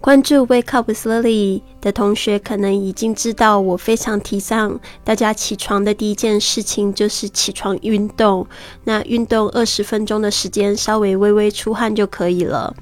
关注 Wake Up Slowly 的同学，可能已经知道我非常提倡大家起床的第一件事情就是起床运动。那运动二十分钟的时间，稍微微微出汗就可以了。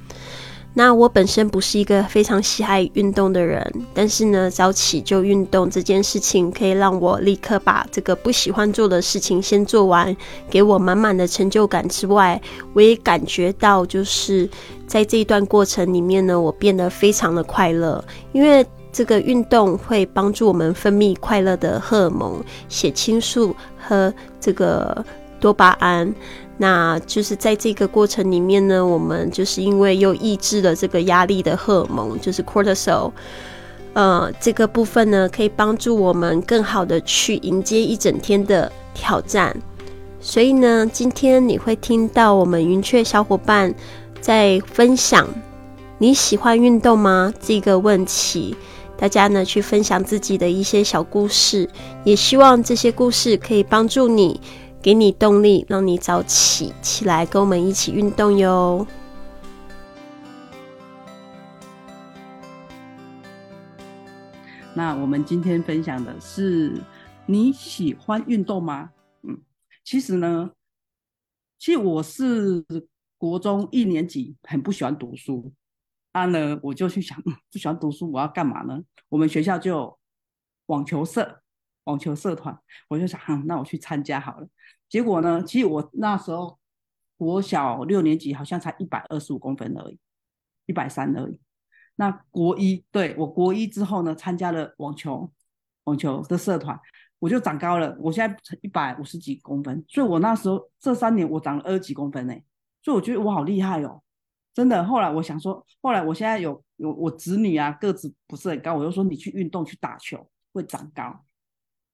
那我本身不是一个非常喜爱运动的人，但是呢，早起就运动这件事情可以让我立刻把这个不喜欢做的事情先做完，给我满满的成就感之外，我也感觉到就是在这一段过程里面呢，我变得非常的快乐，因为这个运动会帮助我们分泌快乐的荷尔蒙血清素和这个多巴胺。那就是在这个过程里面呢，我们就是因为又抑制了这个压力的荷尔蒙，就是 cortisol，呃，这个部分呢可以帮助我们更好的去迎接一整天的挑战。所以呢，今天你会听到我们云雀小伙伴在分享你喜欢运动吗这个问题，大家呢去分享自己的一些小故事，也希望这些故事可以帮助你。给你动力，让你早起起来，跟我们一起运动哟。那我们今天分享的是你喜欢运动吗？嗯，其实呢，其实我是国中一年级，很不喜欢读书啊呢，我就去想，不喜欢读书，我要干嘛呢？我们学校就网球社。网球社团，我就想，那我去参加好了。结果呢，其实我那时候国小六年级，好像才一百二十五公分而已，一百三而已。那国一，对我国一之后呢，参加了网球网球的社团，我就长高了。我现在一百五十几公分，所以我那时候这三年我长了二十几公分呢。所以我觉得我好厉害哦，真的。后来我想说，后来我现在有有我子女啊，个子不是很高，我就说你去运动去打球会长高。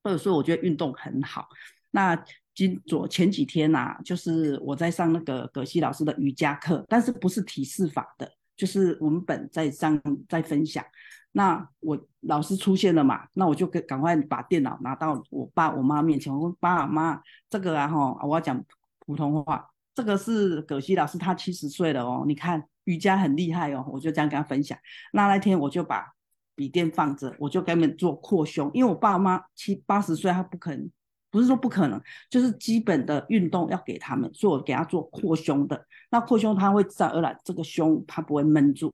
或者说，我觉得运动很好。那今昨前几天呐，就是我在上那个葛西老师的瑜伽课，但是不是体式法的，就是文本在上在分享。那我老师出现了嘛，那我就赶赶快把电脑拿到我爸我妈面前，我说爸妈，这个啊哈，我要讲普通话，这个是葛西老师，他七十岁了哦，你看瑜伽很厉害哦，我就这样跟他分享。那那天我就把。笔电放着，我就给他们做扩胸，因为我爸妈七八十岁，他不可能，不是说不可能，就是基本的运动要给他们，所以我给他做扩胸的。那扩胸他会自然而然这个胸他不会闷住，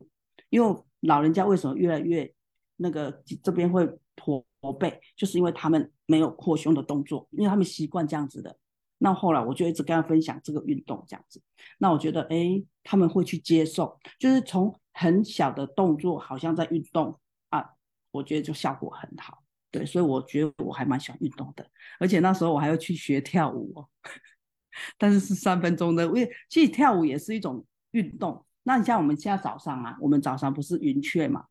因为老人家为什么越来越那个这边会驼背，就是因为他们没有扩胸的动作，因为他们习惯这样子的。那后来我就一直跟他分享这个运动这样子，那我觉得哎他们会去接受，就是从很小的动作好像在运动。我觉得就效果很好，对，所以我觉得我还蛮喜欢运动的，而且那时候我还要去学跳舞哦，但是是三分钟的，因为其实跳舞也是一种运动。那你像我们现在早上啊，我们早上不是云雀嘛，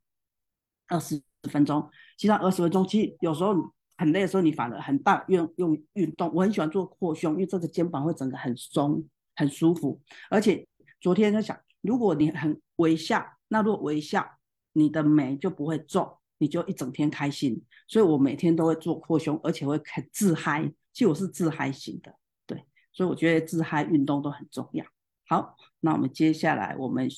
二十分钟，其实二十分钟，其实有时候很累的时候，你反而很大用用运动。我很喜欢做扩胸，因为这个肩膀会整个很松，很舒服。而且昨天在想，如果你很微笑，那如果微笑，你的眉就不会皱。你就一整天开心，所以我每天都会做扩胸，而且会很自嗨。其实我是自嗨型的，对，所以我觉得自嗨运动都很重要。好，那我们接下来我们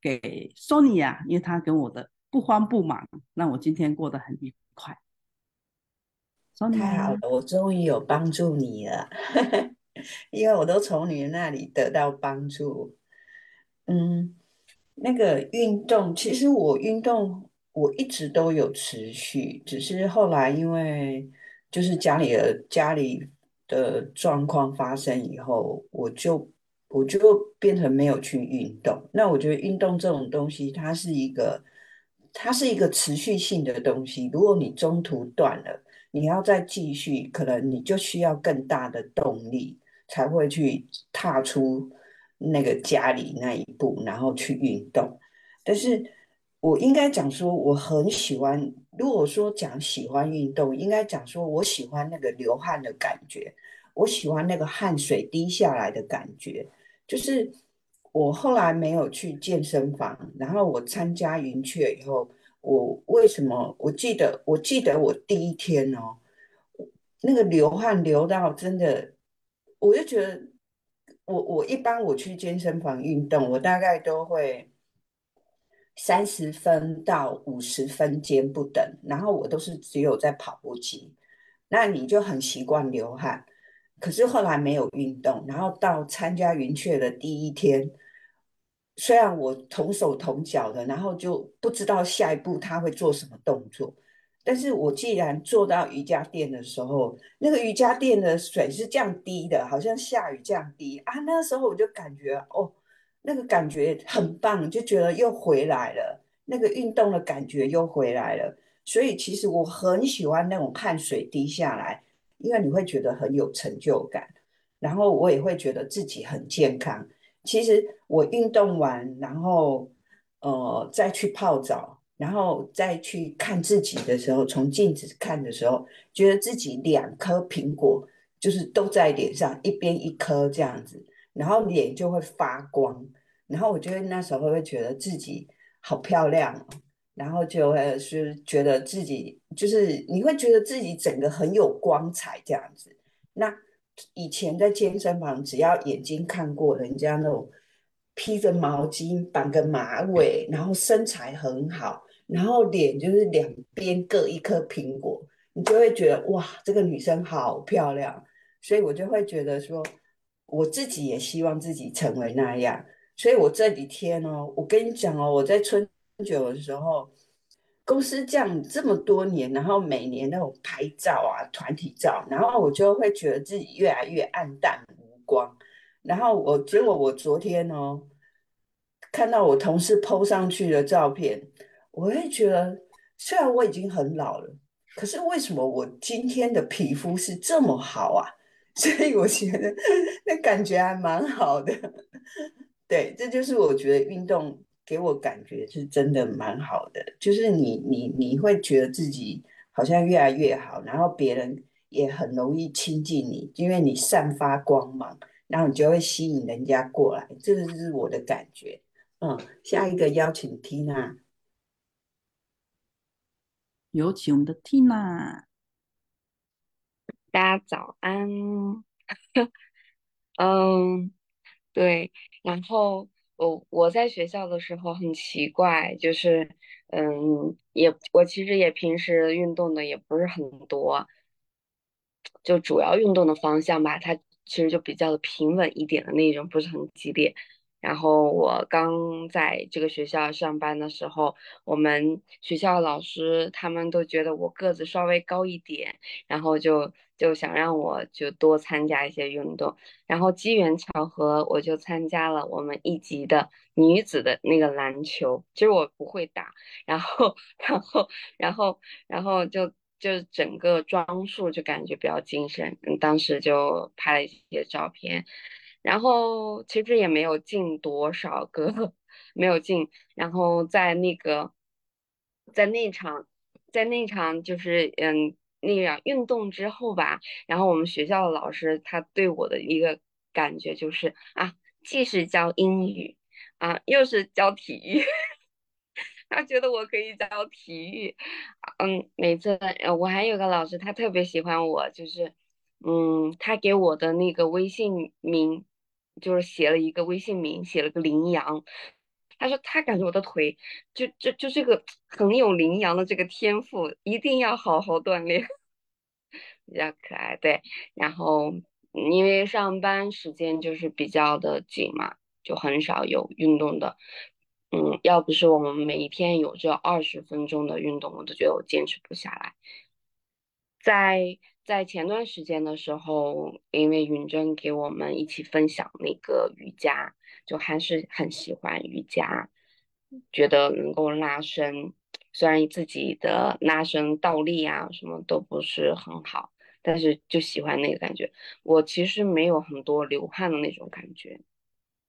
给 Sonia，因为她跟我的不慌不忙，让我今天过得很愉快。太好了，我终于有帮助你了，因为我都从你那里得到帮助。嗯，那个运动，其实我运动。我一直都有持续，只是后来因为就是家里的家里的状况发生以后，我就我就变成没有去运动。那我觉得运动这种东西，它是一个它是一个持续性的东西。如果你中途断了，你要再继续，可能你就需要更大的动力才会去踏出那个家里那一步，然后去运动。但是。我应该讲说，我很喜欢。如果说讲喜欢运动，应该讲说我喜欢那个流汗的感觉，我喜欢那个汗水滴下来的感觉。就是我后来没有去健身房，然后我参加云雀以后，我为什么？我记得，我记得我第一天哦，那个流汗流到真的，我就觉得，我我一般我去健身房运动，我大概都会。三十分到五十分间不等，然后我都是只有在跑步机，那你就很习惯流汗。可是后来没有运动，然后到参加云雀的第一天，虽然我同手同脚的，然后就不知道下一步他会做什么动作，但是我既然坐到瑜伽垫的时候，那个瑜伽垫的水是降低的，好像下雨降低啊，那时候我就感觉哦。那个感觉很棒，就觉得又回来了，那个运动的感觉又回来了。所以其实我很喜欢那种汗水滴下来，因为你会觉得很有成就感，然后我也会觉得自己很健康。其实我运动完，然后呃再去泡澡，然后再去看自己的时候，从镜子看的时候，觉得自己两颗苹果就是都在脸上，一边一颗这样子。然后脸就会发光，然后我觉得那时候会觉得自己好漂亮，然后就会是觉得自己就是你会觉得自己整个很有光彩这样子。那以前在健身房，只要眼睛看过人家那种披着毛巾、绑个马尾，然后身材很好，然后脸就是两边各一颗苹果，你就会觉得哇，这个女生好漂亮。所以我就会觉得说。我自己也希望自己成为那样，所以我这几天哦，我跟你讲哦，我在春酒的时候，公司这样这么多年，然后每年那种拍照啊、团体照，然后我就会觉得自己越来越暗淡无光。然后我结果我昨天哦，看到我同事 PO 上去的照片，我会觉得虽然我已经很老了，可是为什么我今天的皮肤是这么好啊？所以我觉得 那感觉还蛮好的，对，这就是我觉得运动给我感觉是真的蛮好的，就是你你你会觉得自己好像越来越好，然后别人也很容易亲近你，因为你散发光芒，然后你就会吸引人家过来，这个是我的感觉。嗯，下一个邀请 Tina，有请我们的 Tina。大家早安，嗯，对，然后我我在学校的时候很奇怪，就是嗯，也我其实也平时运动的也不是很多，就主要运动的方向吧，它其实就比较的平稳一点的那种，不是很激烈。然后我刚在这个学校上班的时候，我们学校老师他们都觉得我个子稍微高一点，然后就就想让我就多参加一些运动。然后机缘巧合，我就参加了我们一级的女子的那个篮球。其实我不会打，然后然后然后然后就就整个装束就感觉比较精神。当时就拍了一些照片。然后其实也没有进多少个，没有进。然后在那个，在那场，在那场就是嗯那样运动之后吧，然后我们学校的老师他对我的一个感觉就是啊，既是教英语啊，又是教体育，他觉得我可以教体育。嗯，每次我还有个老师，他特别喜欢我，就是嗯，他给我的那个微信名。就是写了一个微信名，写了个羚羊。他说他感觉我的腿就就就这个很有羚羊的这个天赋，一定要好好锻炼，比较可爱。对，然后因为上班时间就是比较的紧嘛，就很少有运动的。嗯，要不是我们每一天有这二十分钟的运动，我都觉得我坚持不下来。在。在前段时间的时候，因为允珍给我们一起分享那个瑜伽，就还是很喜欢瑜伽，觉得能够拉伸。虽然自己的拉伸倒立啊什么都不是很好，但是就喜欢那个感觉。我其实没有很多流汗的那种感觉，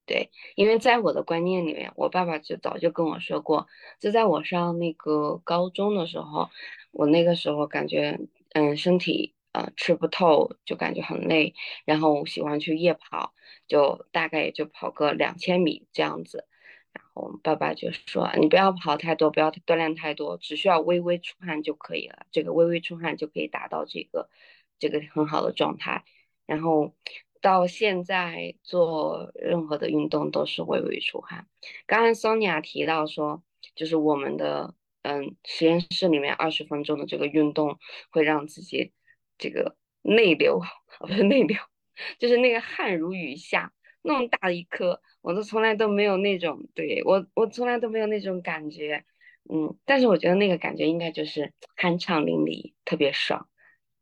对，因为在我的观念里面，我爸爸就早就跟我说过，就在我上那个高中的时候，我那个时候感觉，嗯，身体。呃，吃不透就感觉很累，然后喜欢去夜跑，就大概也就跑个两千米这样子。然后爸爸就说：“你不要跑太多，不要锻炼太多，只需要微微出汗就可以了。这个微微出汗就可以达到这个这个很好的状态。”然后到现在做任何的运动都是微微出汗。刚刚 Sonia 提到说，就是我们的嗯实验室里面二十分钟的这个运动会让自己这个内流，不是内流，就是那个汗如雨下，那么大的一颗，我都从来都没有那种，对我我从来都没有那种感觉，嗯，但是我觉得那个感觉应该就是酣畅淋漓，特别爽，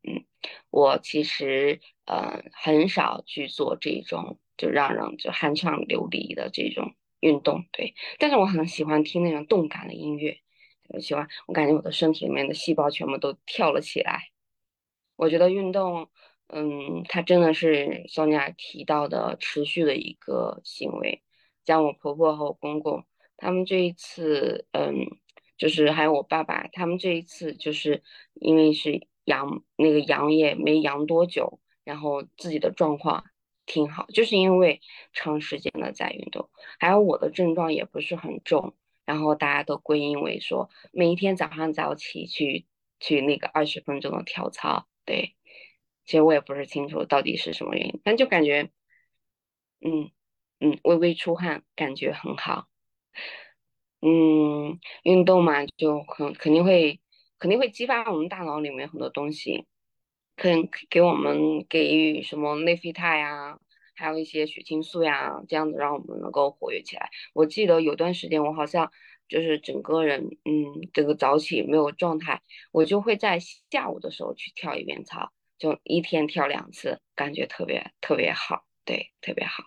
嗯，我其实呃很少去做这种就让人就酣畅流离的这种。运动对，但是我很喜欢听那种动感的音乐，我喜欢，我感觉我的身体里面的细胞全部都跳了起来。我觉得运动，嗯，它真的是桑雅提到的持续的一个行为。像我婆婆和我公公，他们这一次，嗯，就是还有我爸爸，他们这一次就是因为是阳那个阳也没阳多久，然后自己的状况。挺好，就是因为长时间的在运动，还有我的症状也不是很重，然后大家都归因为说每一天早上早起去去那个二十分钟的跳操，对，其实我也不是清楚到底是什么原因，但就感觉，嗯嗯，微微出汗，感觉很好，嗯，运动嘛，就肯肯定会肯定会激发我们大脑里面很多东西。可能给我们给予什么内啡肽啊，还有一些血清素呀，这样子让我们能够活跃起来。我记得有段时间我好像就是整个人，嗯，这个早起没有状态，我就会在下午的时候去跳一遍操，就一天跳两次，感觉特别特别好，对，特别好。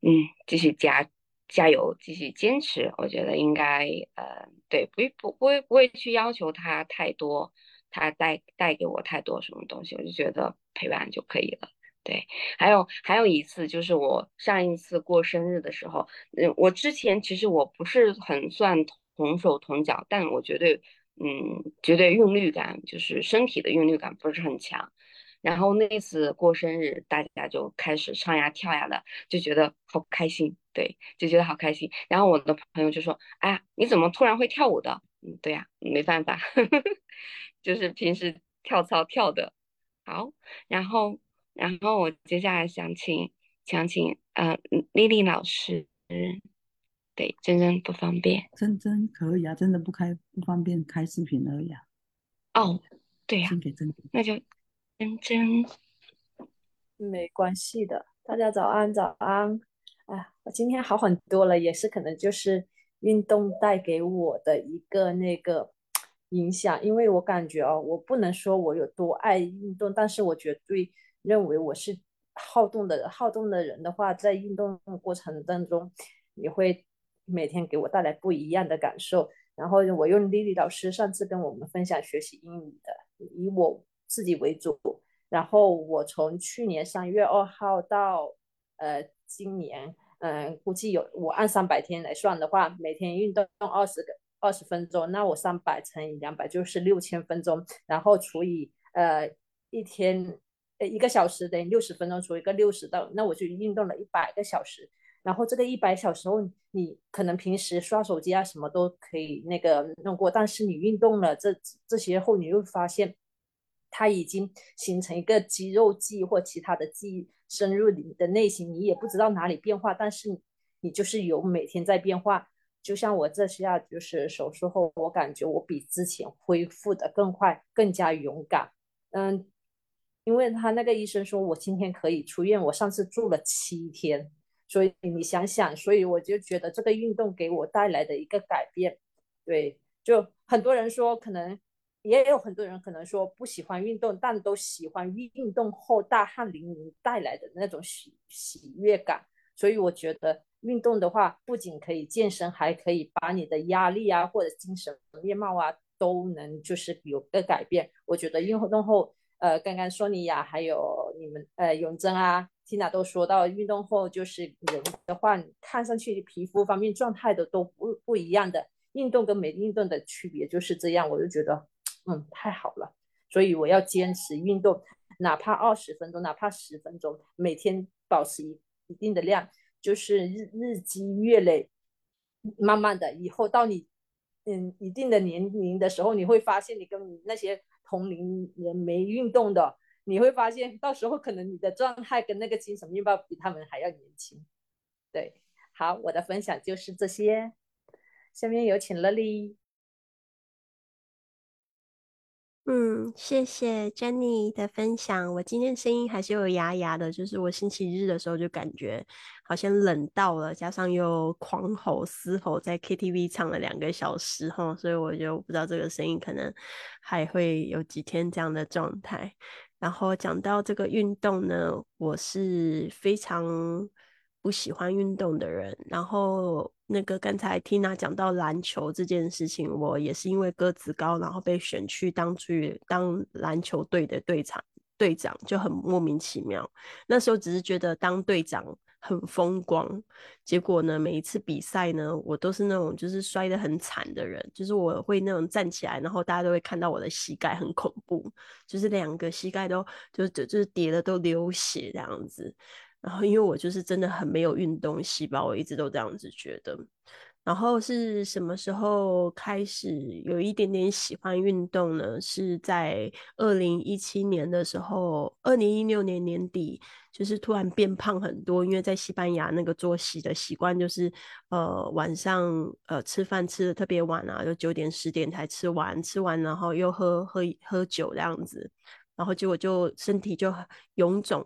嗯，继续加加油，继续坚持，我觉得应该，呃，对，不不不会不会去要求他太多。他带带给我太多什么东西，我就觉得陪伴就可以了。对，还有还有一次就是我上一次过生日的时候，嗯，我之前其实我不是很算同手同脚，但我绝对，嗯，绝对韵律感就是身体的韵律感不是很强。然后那次过生日，大家就开始唱呀跳呀的，就觉得好开心，对，就觉得好开心。然后我的朋友就说：“哎呀，你怎么突然会跳舞的？”嗯，对呀，没办法呵 呵。就是平时跳操跳的好，然后，然后我接下来想请，想请呃丽丽老师，对，真真不方便，真真可以啊，真的不开不方便开视频而已啊。哦，对呀，真，那就真真，没关系的，大家早安早安，哎，我今天好很多了，也是可能就是运动带给我的一个那个。影响，因为我感觉哦，我不能说我有多爱运动，但是我绝对认为我是好动的。好动的人的话，在运动过程当中，也会每天给我带来不一样的感受。然后我用丽丽老师上次跟我们分享学习英语的，以我自己为主。然后我从去年三月二号到呃今年，嗯，估计有我按三百天来算的话，每天运动二十个。二十分钟，那我三百乘以两百就是六千分钟，然后除以呃一天呃一个小时等于六十分钟，除一个六十的，那我就运动了一百个小时。然后这个一百小时后，你可能平时刷手机啊什么都可以那个弄过，但是你运动了这这些后，你又发现它已经形成一个肌肉记忆或其他的记忆深入你的内心，你也不知道哪里变化，但是你就是有每天在变化。就像我这下就是手术后，我感觉我比之前恢复的更快，更加勇敢。嗯，因为他那个医生说我今天可以出院，我上次住了七天，所以你想想，所以我就觉得这个运动给我带来的一个改变，对，就很多人说可能也有很多人可能说不喜欢运动，但都喜欢运动后大汗淋漓带来的那种喜喜悦感，所以我觉得。运动的话，不仅可以健身，还可以把你的压力啊，或者精神面貌啊，都能就是有个改变。我觉得运动后，呃，刚刚说你呀，还有你们，呃，永贞啊，Tina 都说到，运动后就是人的话，看上去皮肤方面状态的都不不一样的。运动跟没运动的区别就是这样，我就觉得，嗯，太好了。所以我要坚持运动，哪怕二十分钟，哪怕十分钟，每天保持一一定的量。就是日日积月累，慢慢的，以后到你嗯一定的年龄的时候，你会发现你跟那些同龄人没运动的，你会发现到时候可能你的状态跟那个精神面貌比他们还要年轻。对，好，我的分享就是这些。下面有请乐丽。嗯，谢谢 Jenny 的分享。我今天声音还是有哑哑的，就是我星期日的时候就感觉好像冷到了，加上又狂吼嘶吼，在 KTV 唱了两个小时哈，所以我就不知道这个声音可能还会有几天这样的状态。然后讲到这个运动呢，我是非常不喜欢运动的人，然后。那个刚才 Tina 讲到篮球这件事情，我也是因为个子高，然后被选去当去当篮球队的队长，队长就很莫名其妙。那时候只是觉得当队长很风光，结果呢，每一次比赛呢，我都是那种就是摔得很惨的人，就是我会那种站起来，然后大家都会看到我的膝盖很恐怖，就是两个膝盖都就就就是跌的都流血这样子。然后，因为我就是真的很没有运动细胞，我一直都这样子觉得。然后是什么时候开始有一点点喜欢运动呢？是在二零一七年的时候，二零一六年年底，就是突然变胖很多。因为在西班牙那个作息的习惯，就是呃晚上呃吃饭吃的特别晚啊，就九点十点才吃完，吃完然后又喝喝喝酒这样子，然后结果就身体就臃肿。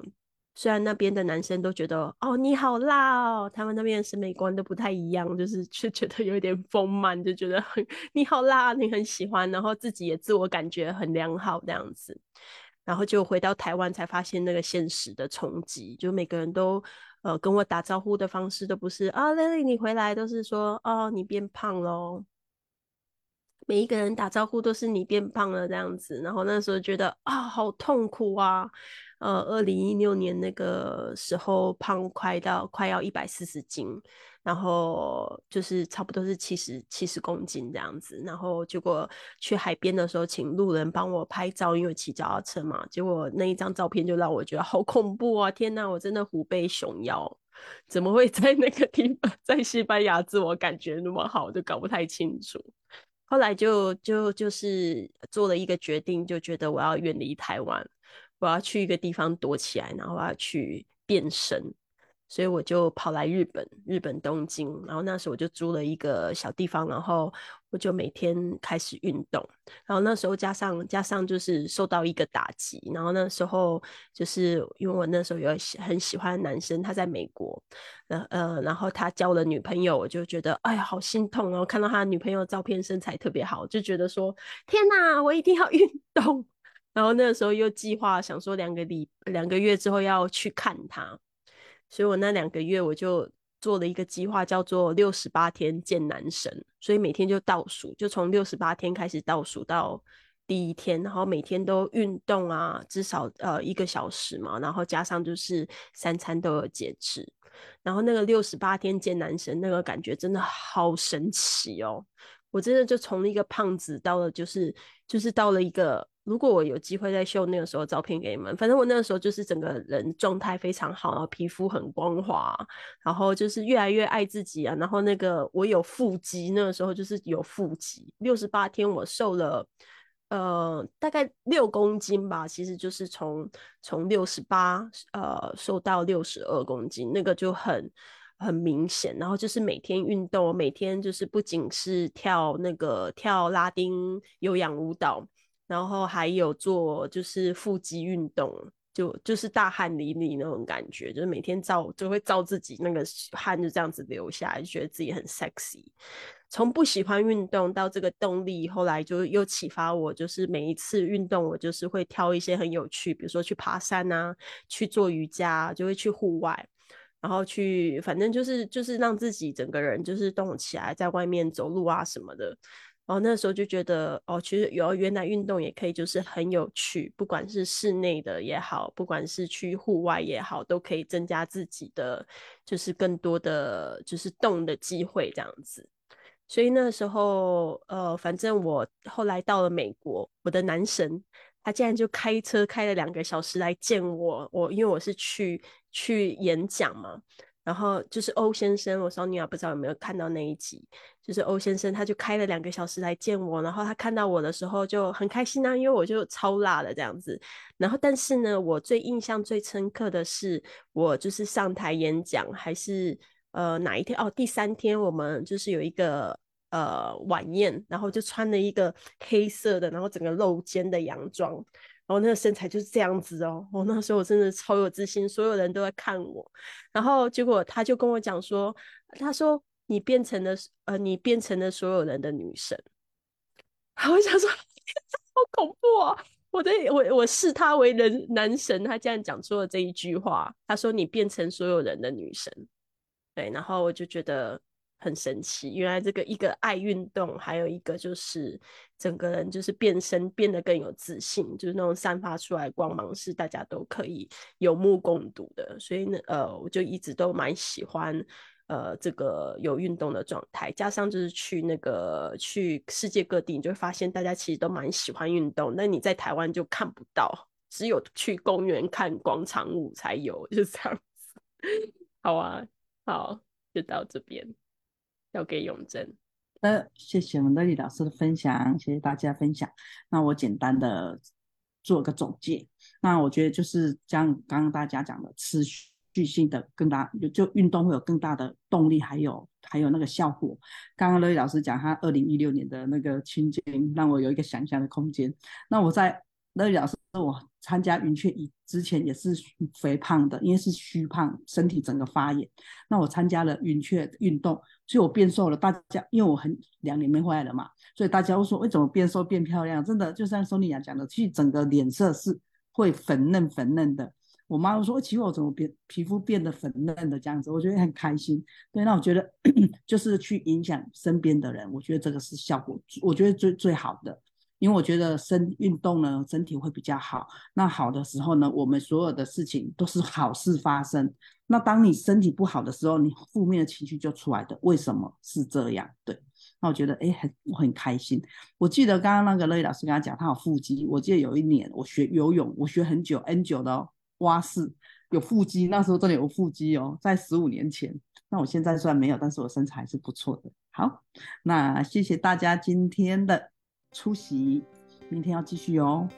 虽然那边的男生都觉得哦你好辣哦，他们那边的审美观都不太一样，就是却觉得有点丰满，就觉得很你好辣，你很喜欢，然后自己也自我感觉很良好这样子，然后就回到台湾才发现那个现实的冲击，就每个人都呃跟我打招呼的方式都不是啊，Lily 你回来，都是说哦你变胖喽。每一个人打招呼都是你变胖了。这样子，然后那时候觉得啊好痛苦啊，呃，二零一六年那个时候胖快到快要一百四十斤，然后就是差不多是七十七十公斤这样子，然后结果去海边的时候请路人帮我拍照，因为骑脚踏车嘛，结果那一张照片就让我觉得好恐怖啊！天哪，我真的虎背熊腰，怎么会 在那个地方在西班牙自我感觉那么好，就搞不太清楚。后来就就就是做了一个决定，就觉得我要远离台湾，我要去一个地方躲起来，然后我要去变身。所以我就跑来日本，日本东京，然后那时候我就租了一个小地方，然后我就每天开始运动。然后那时候加上加上就是受到一个打击，然后那时候就是因为我那时候有很喜欢男生，他在美国，呃呃，然后他交了女朋友，我就觉得哎呀好心痛，然后看到他女朋友照片身材特别好，就觉得说天哪，我一定要运动。然后那个时候又计划想说两个礼两个月之后要去看他。所以我那两个月我就做了一个计划，叫做六十八天见男神。所以每天就倒数，就从六十八天开始倒数到第一天，然后每天都运动啊，至少呃一个小时嘛，然后加上就是三餐都有节制。然后那个六十八天见男神，那个感觉真的好神奇哦！我真的就从一个胖子到了，就是就是到了一个。如果我有机会再秀那个时候照片给你们，反正我那个时候就是整个人状态非常好，然后皮肤很光滑，然后就是越来越爱自己啊。然后那个我有腹肌，那个时候就是有腹肌。六十八天我瘦了，呃，大概六公斤吧，其实就是从从六十八呃瘦到六十二公斤，那个就很很明显。然后就是每天运动，每天就是不仅是跳那个跳拉丁有氧舞蹈。然后还有做就是腹肌运动，就就是大汗淋漓那种感觉，就是每天照就会照自己那个汗就这样子流下来，就觉得自己很 sexy。从不喜欢运动到这个动力，后来就又启发我，就是每一次运动我就是会挑一些很有趣，比如说去爬山啊，去做瑜伽，就会去户外，然后去反正就是就是让自己整个人就是动起来，在外面走路啊什么的。哦，那时候就觉得哦，其实有原来运动也可以，就是很有趣，不管是室内的也好，不管是去户外也好，都可以增加自己的就是更多的就是动的机会这样子。所以那时候呃，反正我后来到了美国，我的男神他竟然就开车开了两个小时来见我，我因为我是去去演讲嘛。然后就是欧先生，我少女啊，不知道有没有看到那一集？就是欧先生，他就开了两个小时来见我，然后他看到我的时候就很开心啊，因为我就超辣的这样子。然后但是呢，我最印象最深刻的是，我就是上台演讲，还是呃哪一天？哦，第三天我们就是有一个呃晚宴，然后就穿了一个黑色的，然后整个露肩的洋装，然后那个身材就是这样子哦。我那时候我真的超有自信，所有人都在看我。然后结果他就跟我讲说，他说你变成了呃，你变成了所有人的女神。我想说，好恐怖啊！我的我我视他为人男神，他竟然讲出了这一句话。他说你变成所有人的女神，对，然后我就觉得很神奇。原来这个一个爱运动，还有一个就是整个人就是变身变得更有自信，就是那种散发出来光芒是大家都可以有目共睹的。所以呢，呃，我就一直都蛮喜欢。呃，这个有运动的状态，加上就是去那个去世界各地，你就会发现大家其实都蛮喜欢运动。那你在台湾就看不到，只有去公园看广场舞才有，就这样子。好啊，好，就到这边，交给永贞。那谢谢我们乐丽老师的分享，谢谢大家分享。那我简单的做个总结。那我觉得就是像刚刚大家讲的，持续。性的更大，就就运动会有更大的动力，还有还有那个效果。刚刚乐意老师讲他二零一六年的那个情景，让我有一个想象的空间。那我在乐意老师我参加云雀以之前也是肥胖的，因为是虚胖，身体整个发炎。那我参加了云雀运动，所以我变瘦了。大家因为我很两年没回来了嘛，所以大家会说为什么变瘦变漂亮？真的就像索尼娅讲的，其实整个脸色是会粉嫩粉嫩的。我妈说：“奇怪，我怎么变皮肤变得粉嫩的这样子？”我觉得很开心。对，那我觉得就是去影响身边的人，我觉得这个是效果，我觉得最最好的。因为我觉得身运动呢，身体会比较好。那好的时候呢，我们所有的事情都是好事发生。那当你身体不好的时候，你负面的情绪就出来的。为什么是这样？对，那我觉得哎，很我很开心。我记得刚刚那个乐意老师跟他讲，他有腹肌。我记得有一年我学游泳，我学很久 N 久的。蛙式有腹肌，那时候真的有腹肌哦，在十五年前。那我现在虽然没有，但是我身材还是不错的。好，那谢谢大家今天的出席，明天要继续哦。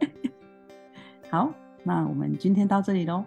好，那我们今天到这里喽。